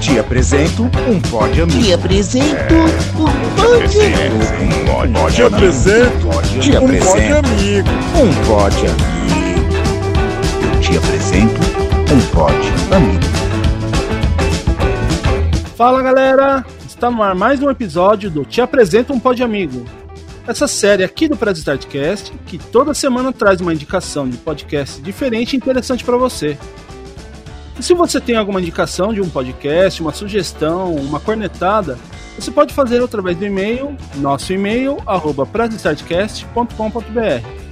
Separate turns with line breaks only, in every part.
Te apresento um pod amigo.
Te apresento um
Um pod
Te apresento um
apresento
amigo.
um pod amigo. Eu te apresento um pod amigo.
Fala galera, está no ar mais um episódio do Te Apresento um Pod Amigo. Essa série aqui do Press Startcast, que toda semana traz uma indicação de podcast diferente e interessante para você. E se você tem alguma indicação de um podcast, uma sugestão, uma cornetada, você pode fazer através do e-mail, nosso e-mail, arroba pressstartcast.com.br.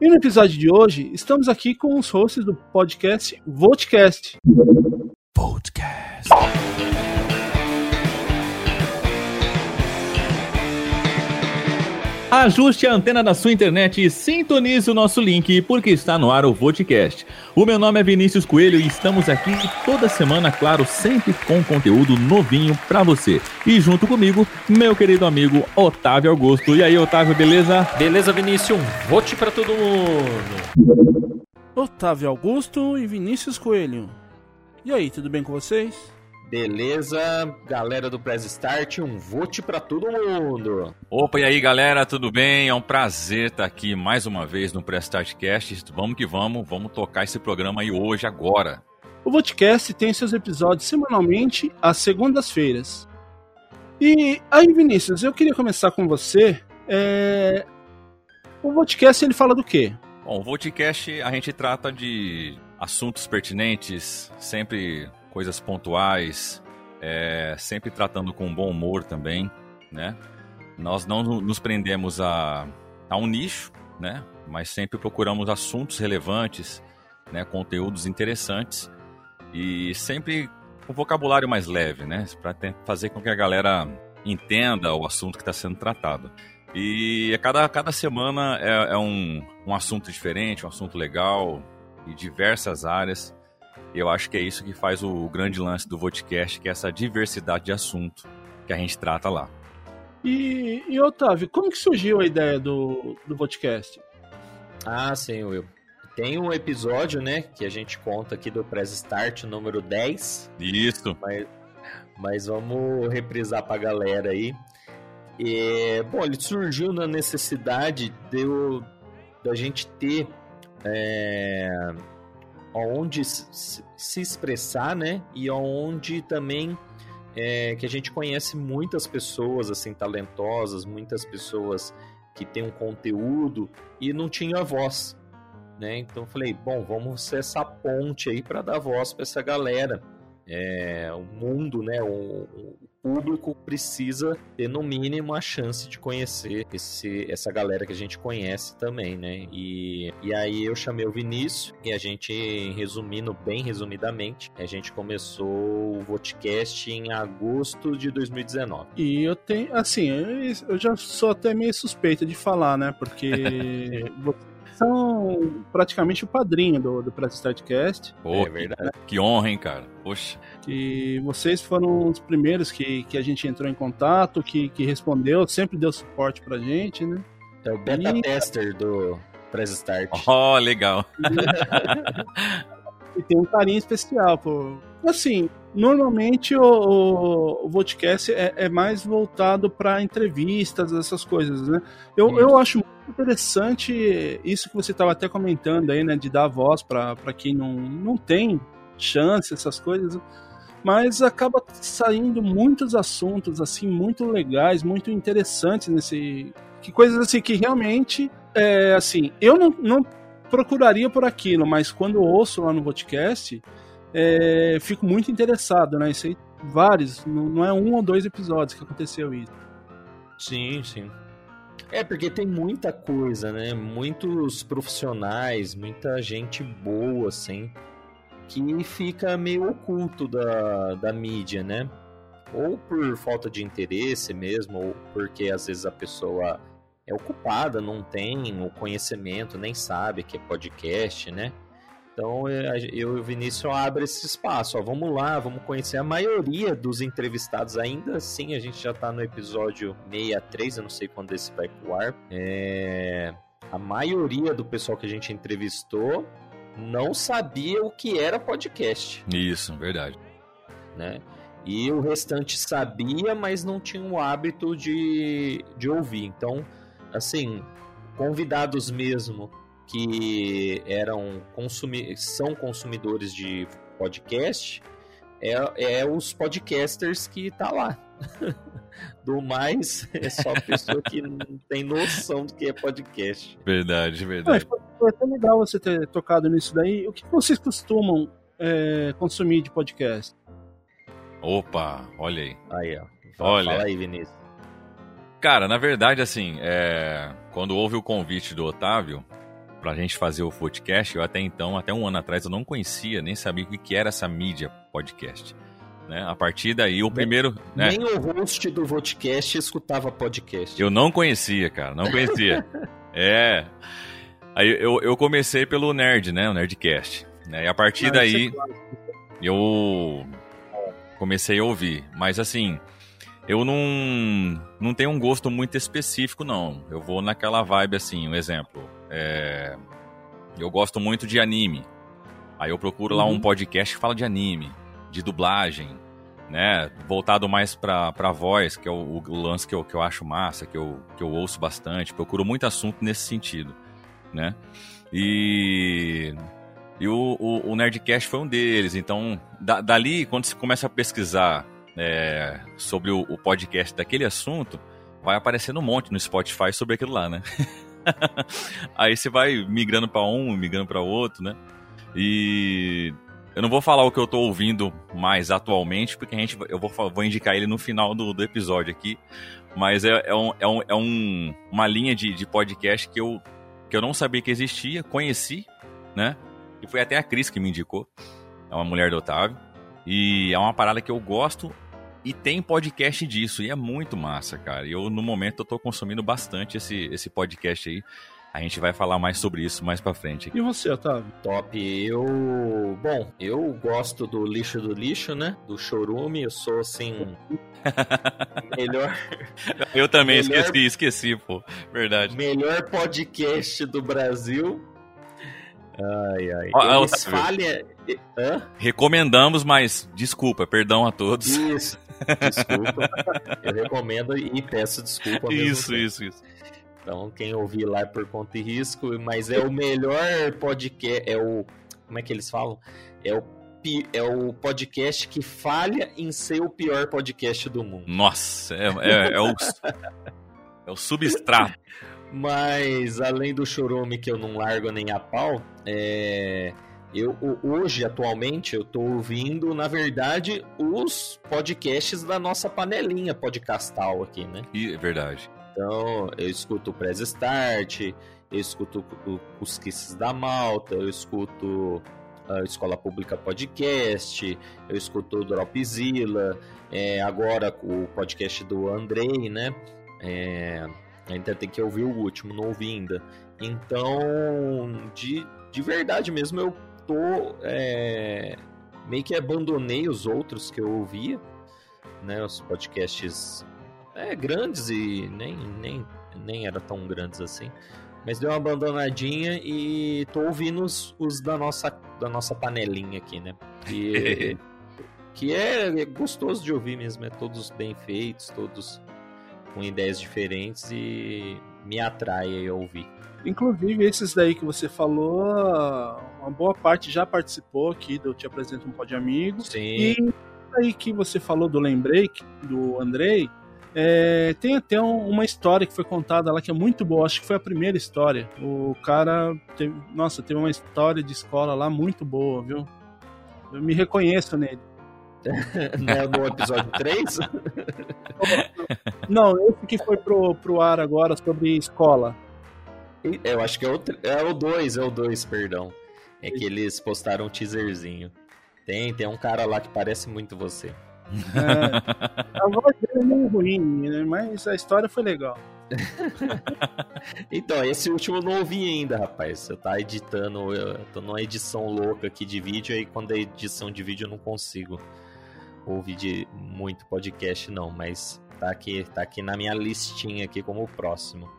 E no episódio de hoje, estamos aqui com os hosts do podcast Votcast.
Ajuste a antena da sua internet e sintonize o nosso link, porque está no ar o Vodcast. O meu nome é Vinícius Coelho e estamos aqui toda semana, claro, sempre com conteúdo novinho pra você. E junto comigo, meu querido amigo Otávio Augusto. E aí, Otávio, beleza?
Beleza, Vinícius? Um vote pra todo mundo.
Otávio Augusto e Vinícius Coelho. E aí, tudo bem com vocês?
Beleza, galera do Press Start, um vote pra todo mundo.
Opa, e aí, galera, tudo bem? É um prazer estar aqui mais uma vez no Press Startcast. Vamos que vamos, vamos tocar esse programa aí hoje, agora.
O Vodcast tem seus episódios semanalmente às segundas-feiras. E aí, Vinícius, eu queria começar com você. É... O Vodcast ele fala do quê?
Bom, o Vodcast a gente trata de assuntos pertinentes, sempre coisas pontuais, é, sempre tratando com bom humor também, né? Nós não nos prendemos a, a um nicho, né? Mas sempre procuramos assuntos relevantes, né? Conteúdos interessantes e sempre com vocabulário mais leve, né? Para fazer com que a galera entenda o assunto que está sendo tratado. E a cada, cada semana é, é um, um assunto diferente, um assunto legal, e diversas áreas. Eu acho que é isso que faz o grande lance do Vodcast, que é essa diversidade de assunto que a gente trata lá.
E, e Otávio, como que surgiu a ideia do, do Vodcast?
Ah, sim, Will. Tem um episódio, né, que a gente conta aqui do Press Start, número 10,
Isso.
mas, mas vamos reprisar pra galera aí. E, bom, ele surgiu na necessidade de eu- da gente ter é, onde se, expressar, né? E onde também é, que a gente conhece muitas pessoas assim talentosas, muitas pessoas que têm um conteúdo e não tinha voz, né? Então falei, bom, vamos ser essa ponte aí para dar voz para essa galera. É, o mundo, né? O, o público precisa ter no mínimo a chance de conhecer esse, essa galera que a gente conhece também, né? E, e aí eu chamei o Vinícius e a gente, resumindo bem resumidamente, a gente começou o Vodcast em agosto de 2019.
E eu tenho, assim, eu, já sou até meio suspeito de falar, né? Porque são praticamente o padrinho do, do Press Startcast.
Pô,
é
que-
verdade.
Que honra, hein, cara? Poxa.
que vocês foram os primeiros que, que a gente entrou em contato, que, que respondeu, sempre deu suporte pra gente, né?
É o beta
E-
tester do Press Start.
Oh, legal.
E tem um carinho especial por. Assim, normalmente o, o, o Vodcast é, é mais voltado para entrevistas, essas coisas, né? Eu, eu acho muito interessante isso que você estava até comentando aí, né? De dar voz para quem não, não tem chance, essas coisas. Mas acaba saindo muitos assuntos, assim, muito legais, muito interessantes nesse. Que coisas assim que realmente. É, assim, eu não, não procuraria por aquilo, mas quando eu ouço lá no podcast, é, fico muito interessado, né? Isso aí, vários, não, é um ou dois episódios que aconteceu isso.
Sim, sim. É, porque tem muita coisa, né? Muitos profissionais, muita gente boa, assim, que fica meio oculto da, da mídia, né? Ou por falta de interesse mesmo, ou porque às vezes a pessoa é ocupada, não tem o conhecimento, nem sabe que é podcast, né? Então é, eu e o Vinícius abre esse espaço. Ó, vamos lá, vamos conhecer a maioria dos entrevistados. Ainda assim, a gente já está no episódio 63, eu não sei quando esse vai pro ar. É... A maioria do pessoal que a gente entrevistou não sabia o que era podcast.
Isso, verdade.
Né? E o restante sabia, mas não tinha o hábito de, de ouvir. Então, assim, convidados mesmo que eram consumi são consumidores de podcast é, é os podcasters que tá lá. do mais, é só pessoa que não tem noção do que é podcast.
Verdade, verdade.
foi até legal você ter tocado nisso daí. O que vocês costumam é, consumir de podcast?
Opa, olha aí.
Aí, ó. Fala, olha. Fala aí, Vinícius.
Cara, na verdade, assim, é... quando houve o convite do Otávio pra gente fazer o podcast, eu até então, até um ano atrás, eu não conhecia, nem sabia o que era essa mídia podcast. Né? A partir daí, o nem, primeiro.
Né? Nem o host do podcast escutava podcast.
Eu não conhecia, cara, não conhecia. é. Aí eu, eu comecei pelo Nerd, né? O Nerdcast. Né? E a partir ah, daí, é claro. eu comecei a ouvir. Mas assim, eu não, não tenho um gosto muito específico, não. Eu vou naquela vibe assim, um exemplo. É, eu gosto muito de anime. Aí eu procuro uhum. lá um uhum. podcast que fala de anime, de dublagem, né? Voltado mais pra, pra voz, que é o, o lance que eu, que eu acho massa, que eu, que eu ouço bastante. Procuro muito assunto nesse sentido, né? E e o, o, o, Nerdcast foi um deles. Então, da, dali, quando você começa a pesquisar é, sobre o, o, podcast daquele assunto, vai aparecendo um monte no Spotify sobre aquilo lá, né? Aí você vai migrando para um, migrando para outro, né? E eu não vou falar o que eu tô ouvindo mais atualmente, porque a gente, eu vou, vou indicar ele no final do, do episódio aqui. Mas é, é, um, é, um, é um, uma linha de, de podcast que eu, que eu não sabia que existia, conheci, né? E foi até a Cris que me indicou. É uma mulher do Otávio. E é uma parada que eu gosto e tem podcast disso. E é muito massa, cara. E eu, no momento, eu tô consumindo bastante esse, esse podcast aí. A gente vai falar mais sobre isso mais pra frente.
E você, Otávio?
Top. Eu. Bom, eu gosto do lixo do lixo, né? Do chorume. Eu sou assim. melhor.
Eu também melhor... esqueci, esqueci, pô. Verdade.
Melhor podcast do Brasil. Ai, ai. Ó, Eles falha...
Hã? Recomendamos, mas desculpa, perdão a todos.
Isso, desculpa. Eu recomendo e peço desculpa.
Isso, isso, isso.
Então, quem ouvir lá é por conta e risco, mas é o melhor podcast, é o... Como é que eles falam? É o, é o podcast que falha em ser o pior podcast do mundo.
Nossa, é, é, é o... é o substrato.
Mas além do chorume que eu não largo nem a pau, é... eu hoje atualmente eu tô ouvindo, na verdade, os podcasts da nossa panelinha podcastal aqui, né?
É verdade.
Então, eu escuto o Press Start, eu escuto os Kisses da Malta, eu escuto a Escola Pública Podcast, eu escuto o Dropzilla, é, agora o podcast do Andrei, né? É, Ainda tem que ouvir o último, não ouvi ainda. Então, de, de verdade mesmo, eu tô. É, meio que abandonei os outros que eu ouvia, né? Os podcasts é, grandes e nem, nem, nem era tão grandes assim. Mas deu uma abandonadinha e tô ouvindo os, os da, nossa, da nossa panelinha aqui, né? Que, que é gostoso de ouvir mesmo, é todos bem feitos, todos com ideias diferentes e me atrai a ouvir.
Inclusive, esses daí que você falou, uma boa parte já participou aqui do Te Apresento um Pod Amigo.
Sim.
E aí que você falou do Lembrei, do Andrei, é, tem até um, uma história que foi contada lá que é muito boa, acho que foi a primeira história. O cara, teve, nossa, teve uma história de escola lá muito boa, viu? Eu me reconheço nele.
né, no episódio 3?
Não, esse que foi pro, pro ar agora sobre escola.
Eu acho que é o, é o 2, é o 2, perdão. É que eles postaram um teaserzinho. Tem, tem um cara lá que parece muito você.
É, a voz dele é meio ruim, né? mas a história foi legal.
então, esse último eu não ouvi ainda, rapaz. Você tá editando, eu tô numa edição louca aqui de vídeo, aí quando é edição de vídeo eu não consigo ouvir de muito podcast, não, mas tá aqui, tá aqui na minha listinha aqui como o próximo.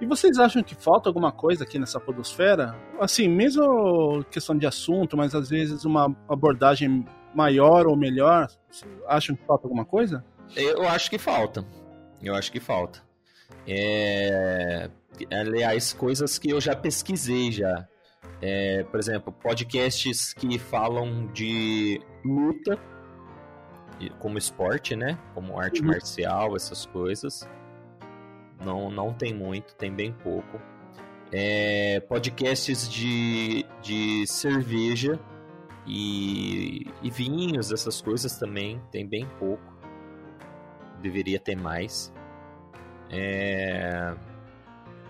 E vocês acham que falta alguma coisa aqui nessa podosfera? Assim, mesmo questão de assunto, mas às vezes uma abordagem maior ou melhor, acham que falta alguma coisa?
Eu acho que falta. Eu acho que falta. É... Aliás, coisas que eu já pesquisei já. É, por exemplo, podcasts que falam de luta como esporte, né? Como arte uhum. marcial, essas coisas. Não, não tem muito, tem bem pouco. É, podcasts de, de cerveja e, e vinhos, essas coisas também, tem bem pouco. Deveria ter mais. É,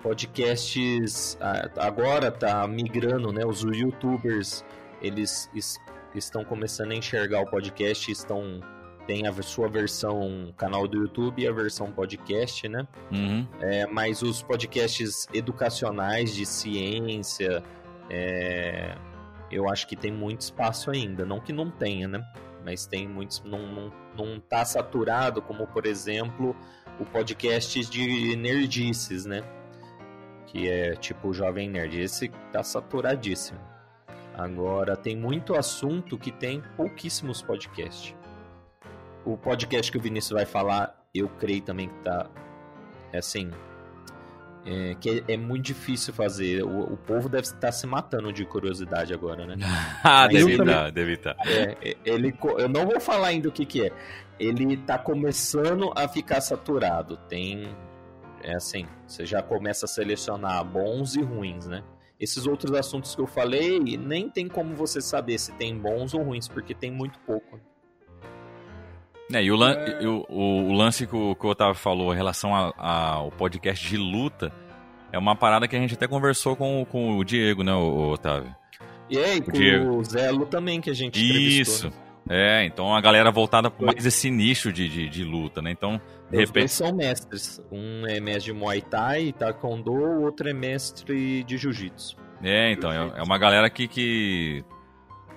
podcasts agora tá migrando, né? Os youtubers eles estão começando a enxergar o podcast, estão tem a sua versão canal do YouTube e a versão podcast, né?
Uhum.
É, mas os podcasts educacionais de ciência, é, eu acho que tem muito espaço ainda. Não que não tenha, né? Mas tem muitos. Não, não, não tá saturado, como por exemplo o podcast de nerdices, né? Que é tipo o Jovem Nerd. Esse tá saturadíssimo. Agora, tem muito assunto que tem pouquíssimos podcasts o podcast que o Vinícius vai falar, eu creio também que tá. É assim. É, que é, é, muito difícil fazer. O, o, povo deve estar se matando de curiosidade agora, né?
ah, deve estar, deve estar.
É, é, ele, eu não vou falar ainda o que, que é. Ele tá começando a ficar saturado. Tem. É assim, você já começa a selecionar bons e ruins, né? Esses outros assuntos que eu falei, nem tem como você saber se tem bons ou ruins, porque tem muito pouco.
É, e o, lan é... o, o, o, lance que o, que o Otávio falou em relação ao podcast de luta é uma parada que a gente até conversou com, com o Diego, né, o, Otávio?
E aí, com Diego. o Zelo também, que a gente
Isso. É, então a galera voltada para mais esse nicho de, de, de, luta, né? Então,
de Os repente. Dois são mestres. Um é mestre de Muay Thai, Taekwondo, o outro é mestre de Jiu-Jitsu.
É, então, é, é uma galera que, que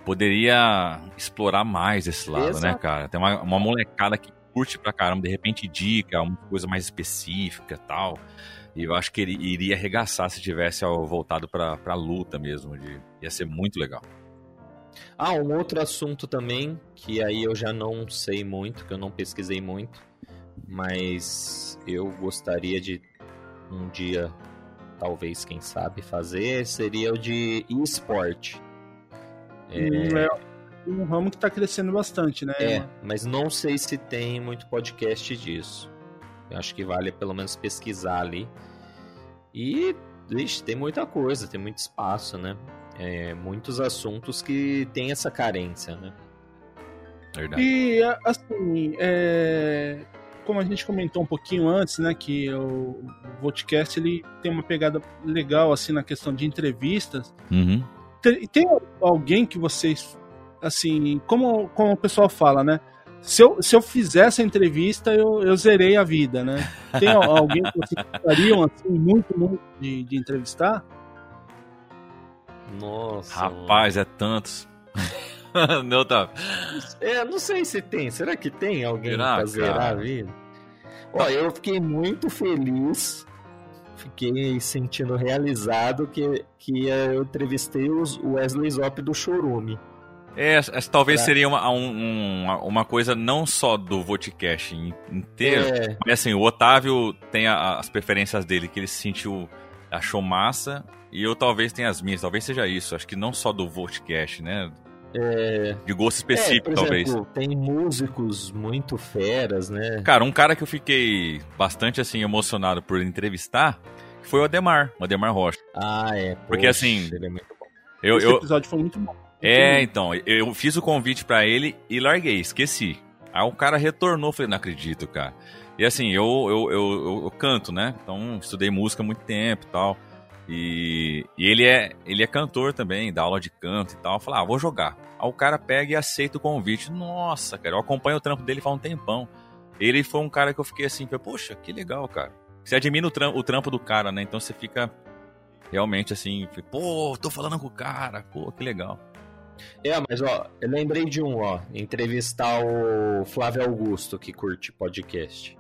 poderia explorar mais esse lado, né, Exato. né, cara? Tem uma, uma molecada que curte pra caramba, de repente dica, uma coisa mais específica tal. E eu acho que ele iria arregaçar se tivesse voltado pra, pra luta mesmo. De, ia ser muito legal.
Ah, um outro assunto também, que aí eu já não sei muito, que eu não pesquisei muito, mas eu gostaria de um dia, talvez, quem sabe, fazer, seria o de esporte.
É... é um ramo que está crescendo bastante, né?
É, mas não sei se tem muito podcast disso. Eu acho que vale pelo menos pesquisar ali. E, vixe, tem muita coisa, tem muito espaço, né? É, muitos assuntos que tem essa carência, né?
Verdade. E, assim, é... como a gente comentou um pouquinho antes, né, que o podcast ele tem uma pegada legal, assim, na questão de entrevistas.
Uhum.
Tem, tem alguém que vocês, assim, como, como o pessoal fala, né? Se eu, se eu fizer essa entrevista, eu, eu zerei a vida, né? Tem alguém que vocês gostariam, assim, muito, muito de, de entrevistar?
Nossa.
Rapaz, é tantos. não tá.
É, não sei se tem. Será que tem alguém Será, pra zerar cara? a vida? Ó, eu fiquei muito feliz fiquei sentindo realizado que, que eu entrevistei os Wesley Zop do Chorume.
É, essa talvez pra... seria uma, um, uma coisa não só do Vodcast inteiro, é. mas assim, o Otávio tem a, as preferências dele, que ele sentiu, achou massa, e eu talvez tenha as minhas, talvez seja isso, acho que não só do Vodcast, né?
É...
De gosto específico, é, talvez. Exemplo,
tem músicos muito feras, né?
Cara, um cara que eu fiquei bastante assim emocionado por entrevistar foi o Ademar, o Ademar Rocha.
Ah, é.
Porque assim. Ele é muito bom.
Eu, Esse eu... episódio foi muito bom.
É, então, eu fiz o convite para ele e larguei, esqueci. Aí o cara retornou, falei, não acredito, cara. E assim, eu, eu, eu, eu, canto, né? Então, estudei música há muito tempo e tal. E, e, ele, é, ele é cantor também, dá aula de canto e tal. Falei, ah, vou jogar. Aí o cara pega e aceita o convite. Nossa, cara, eu acompanho o trampo dele faz um tempão. Ele foi um cara que eu fiquei assim, poxa, que legal, cara. Você admira o trampo, o trampo do cara, né? Então você fica realmente assim, pô, tô falando com o cara, pô, que legal.
É, mas ó, eu lembrei de um, ó, entrevistar o Flávio Augusto, que curte podcast.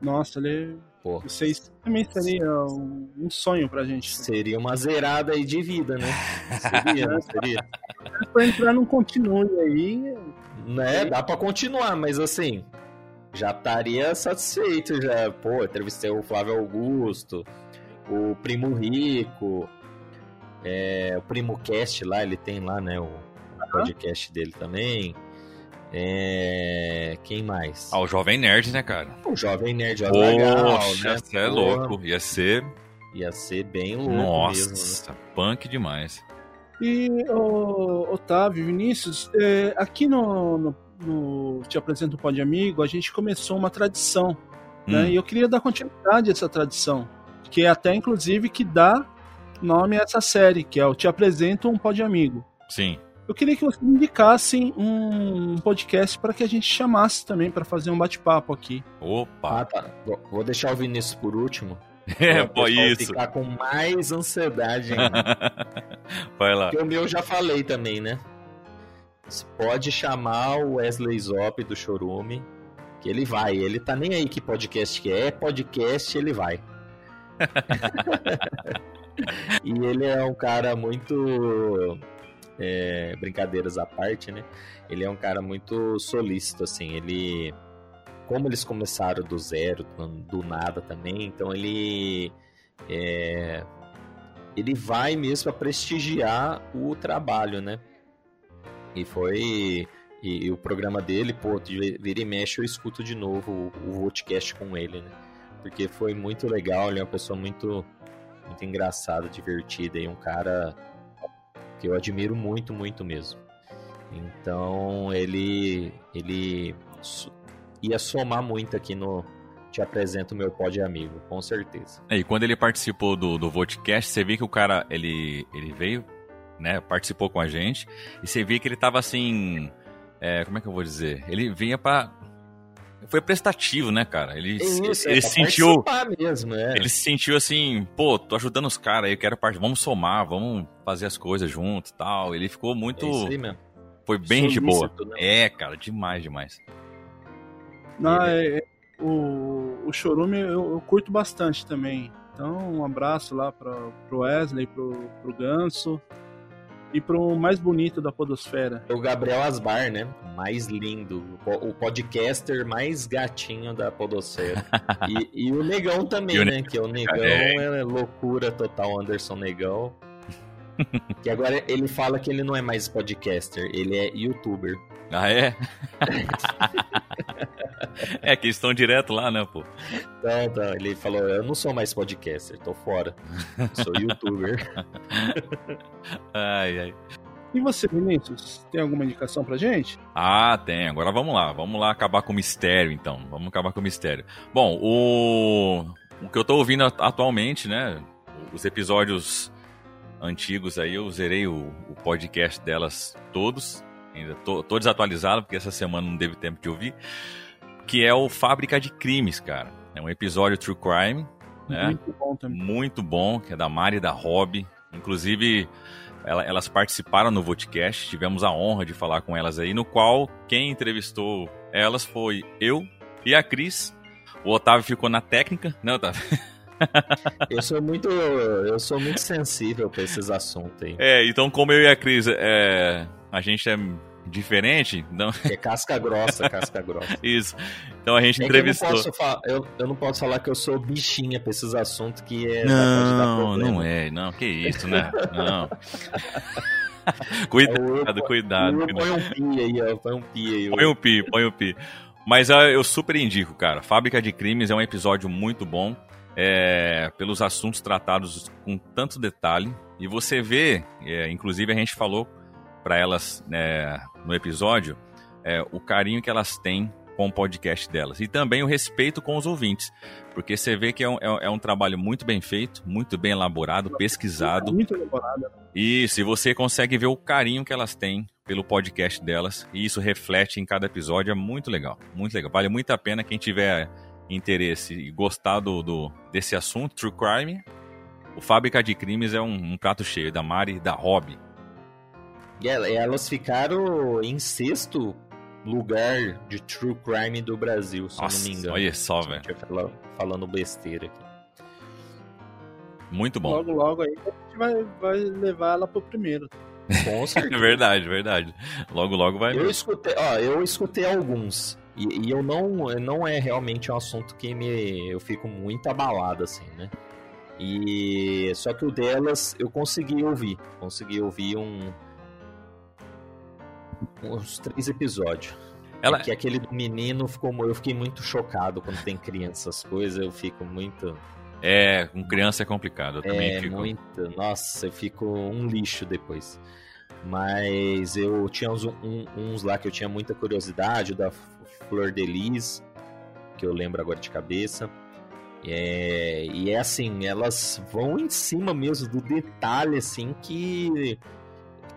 Nossa, ele. Pô. Vocês também seria um sonho pra gente.
Seria uma zerada aí de vida, né? Seria, não seria?
pra entrar num continue aí.
Né, dá pra continuar, mas assim, já estaria satisfeito já. Pô, entrevistei o Flávio Augusto, o Primo Rico, é, o Primo Cast lá, ele tem lá, né, o podcast dele também. É... Quem mais?
Ah, o Jovem Nerd, né, cara?
O Jovem Nerd, olha legal,
né? é louco. Ia ser...
Ia ser bem louco
Nossa,
mesmo,
né? punk demais.
E, o Otávio, Vinícius, é, aqui no, no, no, Te Apresento o Pode Amigo, a gente começou uma tradição, né? hum. né? E eu queria dar continuidade a essa tradição, que é até, inclusive, que dá nome a essa série, que é o Te Apresento um Pode Amigo.
Sim.
Eu queria que vocês indicassem um podcast para que a gente chamasse também para fazer um bate-papo aqui.
Opa!
Ah, tá. Vou deixar o Vinícius por último.
É, pô, isso.
ficar com mais ansiedade ainda.
Vai lá.
Porque o meu já falei também, né? Você pode chamar o Wesley Zop do Chorume, que ele vai. Ele tá nem aí que podcast que é, podcast ele vai. e ele é um cara muito é, brincadeiras à parte, né? Ele é um cara muito solícito, assim. Ele, como eles começaram do zero, do nada também, então ele é, ele vai mesmo para prestigiar o trabalho, né? E foi e, e, o programa dele, pô, vira e mexe eu escuto de novo o, o podcast com ele, né? Porque foi muito legal, ele é uma pessoa muito muito engraçada, divertida e um cara que eu admiro muito, muito mesmo. Então ele ele ia somar muito aqui no te apresento meu pod amigo, com certeza.
É, e quando ele participou do, do Votecast, você viu que o cara ele, ele veio, né, participou com a gente, e você via que ele tava assim, é, como é que eu vou dizer? Ele vinha para foi prestativo, né, cara? Ele,
Isso,
ele
é,
sentiu.
Mesmo, é.
Ele se sentiu assim, pô, tô ajudando os caras aí, eu quero parte, vamos somar, vamos fazer as coisas junto e tal. Ele ficou muito. É foi bem de boa. Né? É, cara, demais, demais.
Não, é, é, o, o Chorume eu, eu, curto bastante também. Então, um abraço lá pra, pro Wesley, pro, pro Ganso e pro mais bonito da podosfera.
O Gabriel Asbar, né? Mais lindo. O podcaster mais gatinho da podosfera. e, e, o Negão também, o né? Que é o Negão é loucura total, Anderson Negão. que agora ele fala que ele não é mais podcaster, ele é youtuber.
Ah, é? é que eles estão direto lá, né, pô?
Não, não, ele falou, eu não sou mais podcaster, tô fora. Sou youtuber.
ai, ai.
E você, Vinícius, tem alguma indicação pra gente?
Ah, tem. Agora vamos lá. Vamos lá acabar com o mistério, então. Vamos acabar com o mistério. Bom, o, o que eu tô ouvindo atualmente, né? Os episódios antigos aí, eu zerei o, o podcast delas todos. Ainda tô, tô desatualizado, porque essa semana não teve tempo de ouvir. Que é o Fábrica de Crimes, cara. É um episódio True Crime, né?
Muito bom também.
Muito bom, que é da Mari e da Rob. Inclusive, elas participaram no Vodcast, tivemos a honra de falar com elas aí, no qual quem entrevistou elas foi eu e a Cris. O Otávio ficou na técnica, né, Otávio?
eu sou muito eu sou muito sensível para esses assuntos aí.
É, então como eu e a Cris, é, a gente é diferente, então...
É casca grossa, casca grossa.
Isso. Então a gente é entrevistou.
Eu não, falar, eu, eu não, posso falar que eu sou bichinha pra esses assuntos que é.
Não, não é, não, que isso, né? Não. cuidado, eu, cuidado.
Eu, põe um pi aí, ó. Põe um pi aí.
Põe um pi, põe um pi. Mas uh, eu super indico, cara. Fábrica de Crimes é um episódio muito bom. É, pelos assuntos tratados com tanto detalhe. E você vê, é, inclusive a gente falou para elas né, no episódio, é, o carinho que elas têm com o podcast delas. E também o respeito com os ouvintes. Porque você vê que é um, é um trabalho muito bem feito, muito bem elaborado, pesquisado.
Muito elaborado.
Isso, e você consegue ver o carinho que elas têm pelo podcast delas. E isso reflete em cada episódio. É muito legal, muito legal. Vale muito a pena quem tiver interesse e gostar do, do desse assunto, True Crime. O Fábrica de Crimes é um, um prato cheio da Mari e da Rob.
E elas ficaram em sexto lugar de true crime do Brasil, se
Nossa,
não me engano.
Olha só, velho.
Falando besteira aqui.
Muito bom.
Logo, logo aí a gente vai, vai levar ela pro primeiro.
Com certeza.
verdade, verdade. Logo, logo vai.
Eu escutei, ó, eu escutei alguns. E, e, eu não, não é realmente um assunto que me, eu fico muito abalado, assim, né? E só que o delas eu consegui ouvir, consegui ouvir um, uns três episódios. Ela... É que aquele do menino ficou. Eu fiquei muito chocado quando tem crianças, coisas, eu fico muito.
É, com criança é complicado. Eu também
é,
fico...
muito. Nossa, eu fico um lixo depois. Mas eu tinha uns, um, uns lá que eu tinha muita curiosidade, da Flor de Lis, que eu lembro agora de cabeça. É, e é assim, elas vão em cima mesmo do detalhe, assim, que,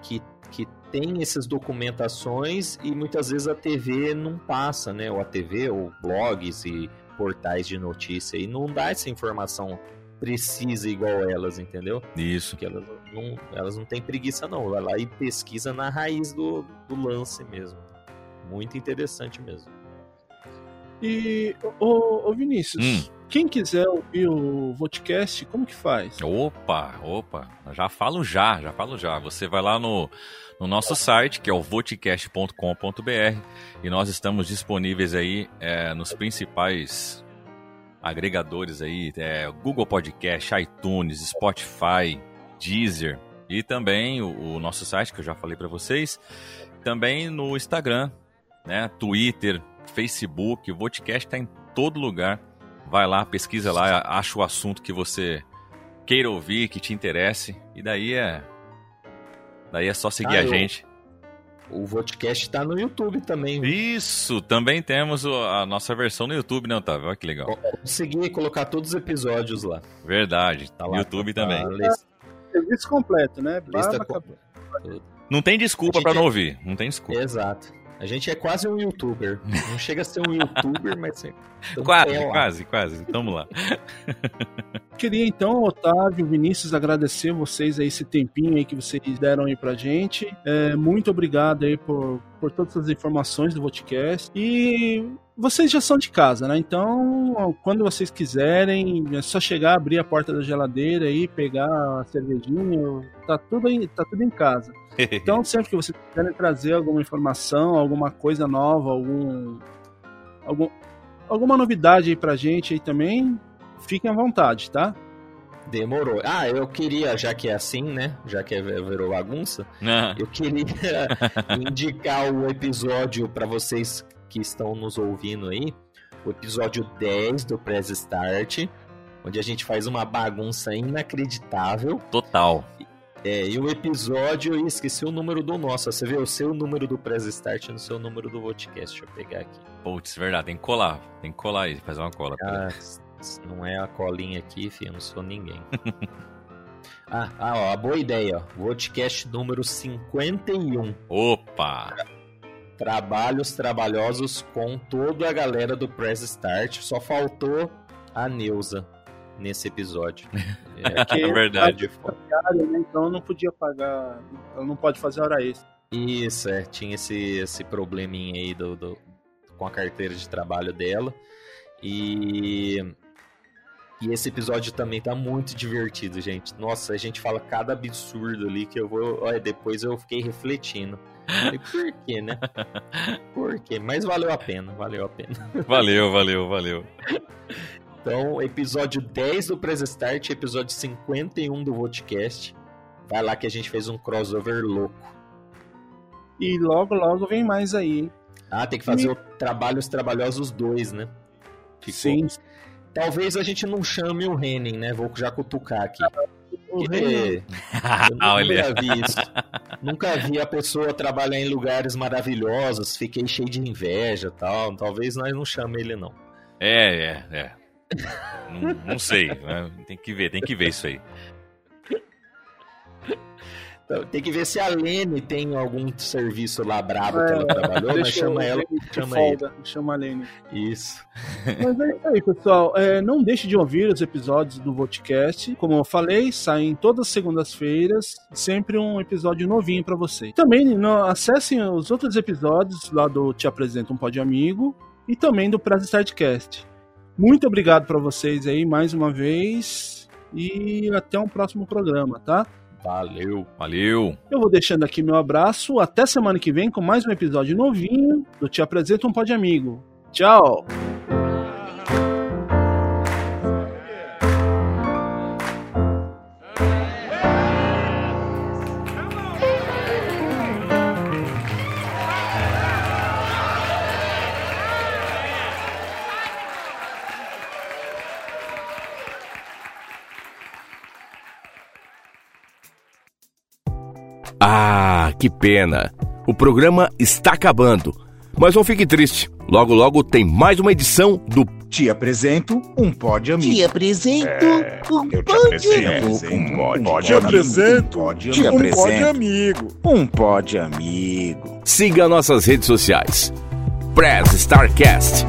que, que tem essas documentações e muitas vezes a TV não passa, né? Ou a TV, ou blogs e portais de notícia, e não dá essa informação precisa igual elas, entendeu?
Isso.
Porque elas não, elas não têm preguiça, não. Vai lá e pesquisa na raiz do, do lance mesmo. Muito interessante mesmo.
E, ô, ô Vinícius, hum. Quem quiser ouvir o podcast, como que faz?
Opa, opa, já falo já, já falo já. Você vai lá no, no nosso site, que é o voticast.com.br, e nós estamos disponíveis aí é, nos principais agregadores aí, é, Google Podcast, iTunes, Spotify, Deezer e também o, o nosso site que eu já falei para vocês, também no Instagram, né, Twitter, Facebook, o Vodcast está em todo lugar. Vai lá, pesquisa lá, acha o assunto que você queira ouvir, que te interesse, e daí é daí é só seguir ah, a eu... gente.
O Vodcast tá no YouTube também.
Isso, também temos a nossa versão no YouTube, né, Otávio? Olha que legal.
Consegui colocar todos os episódios lá.
Verdade, tá lá, YouTube tá, também.
Serviço completo, né?
Lista
Não tem desculpa para não é... ouvir, não tem desculpa.
Exato. A gente é quase um youtuber. Não chega a ser um youtuber, mas sim.
Quase, quase, quase. Tamo lá.
Queria então, Otávio, Vinícius, agradecer vocês aí esse tempinho aí que vocês deram aí pra gente. É, muito obrigado aí por, por todas as informações do podcast. E vocês já são de casa, né? Então, quando vocês quiserem, é só chegar, abrir a porta da geladeira e pegar a cervejinha, tá tudo, em, tá tudo em casa. Então, sempre que vocês quiserem trazer alguma informação, alguma coisa nova, algum, algum alguma novidade aí pra gente aí também, fiquem à vontade, tá?
Demorou. Ah, eu queria, já que é assim, né? Já que é, virou bagunça, ah. eu queria indicar o episódio para vocês que estão nos ouvindo aí. O episódio 10 do Press Start, onde a gente faz uma bagunça inacreditável.
Total.
É, e o episódio, esqueci o número do nosso. Você vê o seu número do Press Start no seu número do podcast. Deixa eu pegar aqui.
Putz, verdade, tem que colar. Tem que colar aí, fazer uma cola.
Ah, não é a colinha aqui, filho, eu não sou ninguém. ah, ah, ó, a boa ideia, ó. Podcast número 51.
Opa!
Trabalhos trabalhosos com toda a galera do Press Start. Só faltou a Neuza nesse episódio.
É, é verdade.
Né? Então não podia pagar, ela não pode fazer hora extra.
Isso, é, tinha esse, esse probleminha aí do, do, com a carteira de trabalho dela. E, e esse episódio também tá muito divertido, gente. Nossa, a gente fala cada absurdo ali que eu vou. Olha, depois eu fiquei refletindo. E por quê, né? Por quê? Mas valeu a pena, valeu a pena.
Valeu, valeu, valeu.
Então, episódio 10 do Press Start, episódio 51 do podcast. Vai lá que a gente fez um crossover louco.
E logo, logo vem mais aí.
Ah, tem que fazer e... o Trabalhos Trabalhosos 2, né?
Ficou... Sim.
Talvez a gente não chame o Henning, né? Vou já cutucar aqui.
O Henning...
Eu nunca vi isso. nunca vi a pessoa trabalhar em lugares maravilhosos, fiquei cheio de inveja tal. Talvez nós não chame ele, não.
É, é, é. não, não sei, né? tem que ver, tem que ver isso aí.
Então, tem que ver se a Lene tem algum serviço lá brabo que ela
É,
trabalhou, mas chama ela, chama ele.
folga, chama a Lene.
Isso.
Mas é isso aí, pessoal. É, não deixe de ouvir os episódios do Vodcast. Como eu falei, saem todas as segundas-feiras, sempre um episódio novinho pra você. Também no- acessem os outros episódios lá do Te Apresento um Pod Amigo e também do Press Startcast. Muito obrigado pra vocês aí mais uma vez e até um próximo programa, tá?
Valeu.
Valeu!
Eu vou deixando aqui meu abraço. Até semana que vem com mais um episódio novinho do Te Apresento um Pod Amigo. Tchau!
Que pena. O programa está acabando. Mas não fique triste. Logo, logo tem mais uma edição do
Te apresento um pod amigo.
Te apresento um
Eu te
pod
apresento um pod,
Te apresento
um
um
amigo.
amigo.
Um pod amigo.
Siga nossas redes sociais. Press Starcast.